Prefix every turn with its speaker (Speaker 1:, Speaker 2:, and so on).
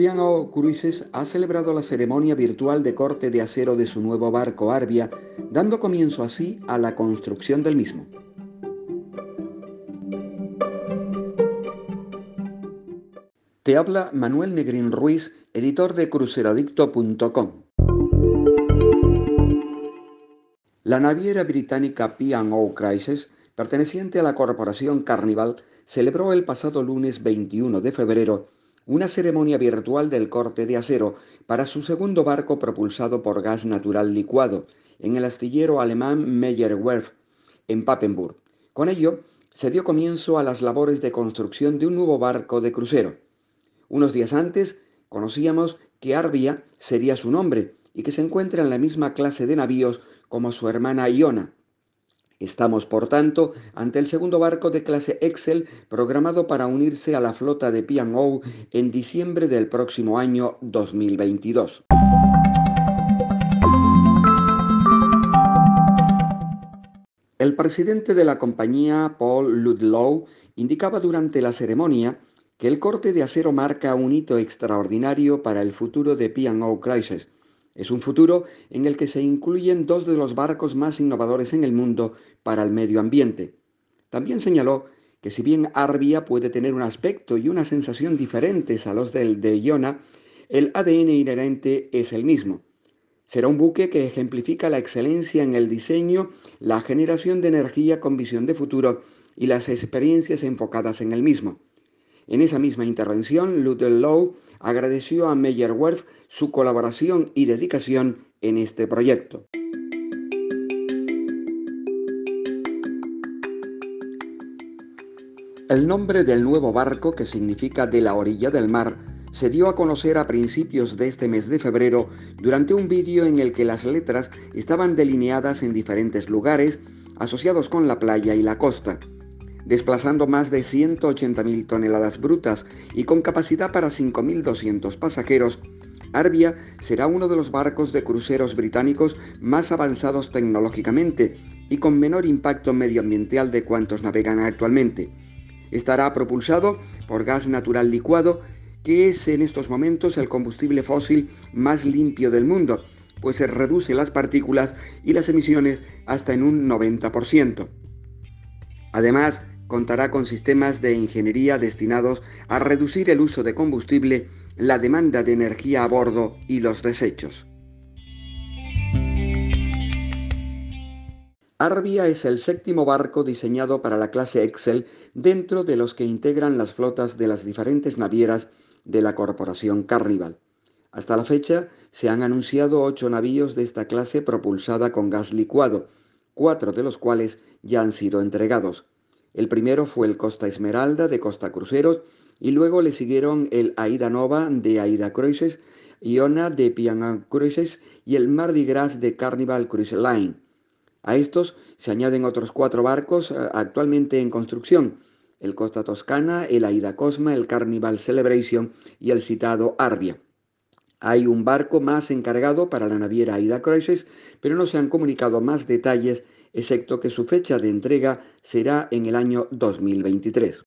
Speaker 1: P&O Cruises ha celebrado la ceremonia virtual de corte de acero de su nuevo barco Arbia, dando comienzo así a la construcción del mismo. Te habla Manuel Negrín Ruiz, editor de cruceradicto.com. La naviera británica P&O Crisis, perteneciente a la corporación Carnival, celebró el pasado lunes 21 de febrero una ceremonia virtual del corte de acero para su segundo barco propulsado por gas natural licuado en el astillero alemán Meyerwerf en Papenburg. Con ello, se dio comienzo a las labores de construcción de un nuevo barco de crucero. Unos días antes conocíamos que Arbia sería su nombre y que se encuentra en la misma clase de navíos como su hermana Iona. Estamos, por tanto, ante el segundo barco de clase Excel programado para unirse a la flota de P&O en diciembre del próximo año 2022. El presidente de la compañía, Paul Ludlow, indicaba durante la ceremonia que el corte de acero marca un hito extraordinario para el futuro de P&O Crisis. Es un futuro en el que se incluyen dos de los barcos más innovadores en el mundo para el medio ambiente. También señaló que si bien Arbia puede tener un aspecto y una sensación diferentes a los del de Iona, el ADN inherente es el mismo. Será un buque que ejemplifica la excelencia en el diseño, la generación de energía con visión de futuro y las experiencias enfocadas en el mismo. En esa misma intervención, Ludlow agradeció a Meyerwerf su colaboración y dedicación en este proyecto. El nombre del nuevo barco, que significa de la orilla del mar, se dio a conocer a principios de este mes de febrero durante un vídeo en el que las letras estaban delineadas en diferentes lugares asociados con la playa y la costa desplazando más de 180.000 toneladas brutas y con capacidad para 5.200 pasajeros, Arbia será uno de los barcos de cruceros británicos más avanzados tecnológicamente y con menor impacto medioambiental de cuantos navegan actualmente. Estará propulsado por gas natural licuado, que es en estos momentos el combustible fósil más limpio del mundo, pues se reduce las partículas y las emisiones hasta en un 90%. Además, contará con sistemas de ingeniería destinados a reducir el uso de combustible, la demanda de energía a bordo y los desechos. Arbia es el séptimo barco diseñado para la clase Excel dentro de los que integran las flotas de las diferentes navieras de la corporación Carnival. Hasta la fecha se han anunciado ocho navíos de esta clase propulsada con gas licuado, cuatro de los cuales ya han sido entregados. El primero fue el Costa Esmeralda de Costa Cruceros y luego le siguieron el Aida Nova de Aida Cruises, Iona de Piana Cruises y el Mardi Gras de Carnival Cruise Line. A estos se añaden otros cuatro barcos eh, actualmente en construcción, el Costa Toscana, el Aida Cosma, el Carnival Celebration y el citado Arbia. Hay un barco más encargado para la naviera Aida Cruises, pero no se han comunicado más detalles excepto que su fecha de entrega será en el año 2023.